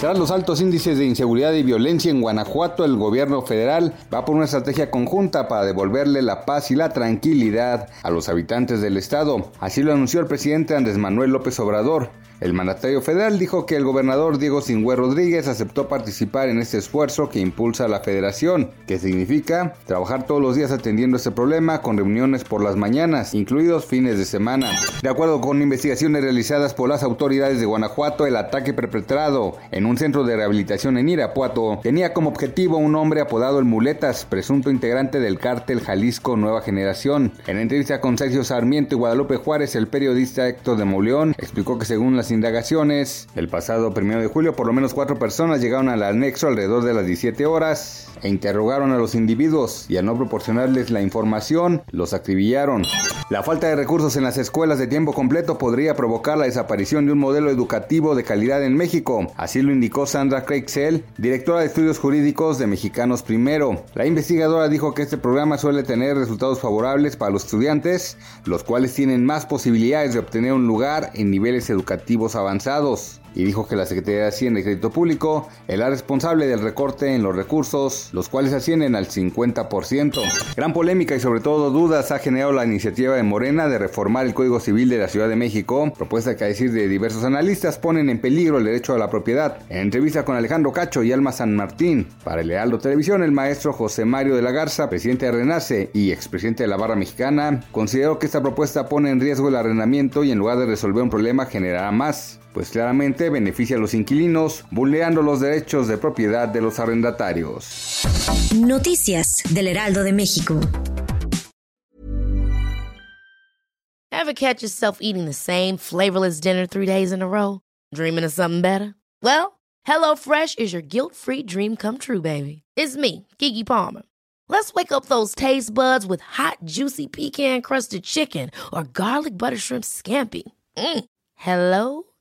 Tras los altos índices de inseguridad y violencia en Guanajuato, el gobierno federal va por una estrategia conjunta para devolverle la paz y la tranquilidad a los habitantes del estado. Así lo anunció el presidente Andrés Manuel López Obrador. El mandatario federal dijo que el gobernador Diego Singüe Rodríguez aceptó participar en este esfuerzo que impulsa la federación, que significa trabajar todos los días atendiendo este problema con reuniones por las mañanas, incluidos fines de semana. De acuerdo con investigaciones realizadas por las autoridades de Guanajuato, el ataque perpetrado en un centro de rehabilitación en Irapuato tenía como objetivo un hombre apodado el Muletas, presunto integrante del cártel Jalisco Nueva Generación. En entrevista con Sergio Sarmiento y Guadalupe Juárez, el periodista Héctor de Mauleón explicó que según las indagaciones, el pasado 1 de julio por lo menos cuatro personas llegaron al anexo alrededor de las 17 horas e interrogaron a los individuos y al no proporcionarles la información, los acribillaron. La falta de recursos en las escuelas de tiempo completo podría provocar la desaparición de un modelo educativo de calidad en México, así lo indicó Sandra Craig directora de estudios jurídicos de Mexicanos Primero. La investigadora dijo que este programa suele tener resultados favorables para los estudiantes, los cuales tienen más posibilidades de obtener un lugar en niveles educativos avanzados y dijo que la Secretaría de Hacienda y Crédito Público es la responsable del recorte en los recursos, los cuales ascienden al 50%. Gran polémica y sobre todo dudas ha generado la iniciativa de Morena de reformar el Código Civil de la Ciudad de México, propuesta que a decir de diversos analistas ponen en peligro el derecho a la propiedad. En entrevista con Alejandro Cacho y Alma San Martín, para el Lealdo Televisión, el maestro José Mario de la Garza, presidente de Renace y expresidente de la Barra Mexicana, consideró que esta propuesta pone en riesgo el arrendamiento y en lugar de resolver un problema generará más pues claramente beneficia a los inquilinos, vulnerando los derechos de propiedad de los arrendatarios. Noticias del Heraldo de México. Ever catch yourself eating the same flavorless dinner three days in a row? Dreaming of something better? Well, HelloFresh is your guilt-free dream come true, baby. It's me, Kiki Palmer. Let's wake up those taste buds with hot, juicy pecan-crusted chicken or garlic butter shrimp scampi. Mm. Hello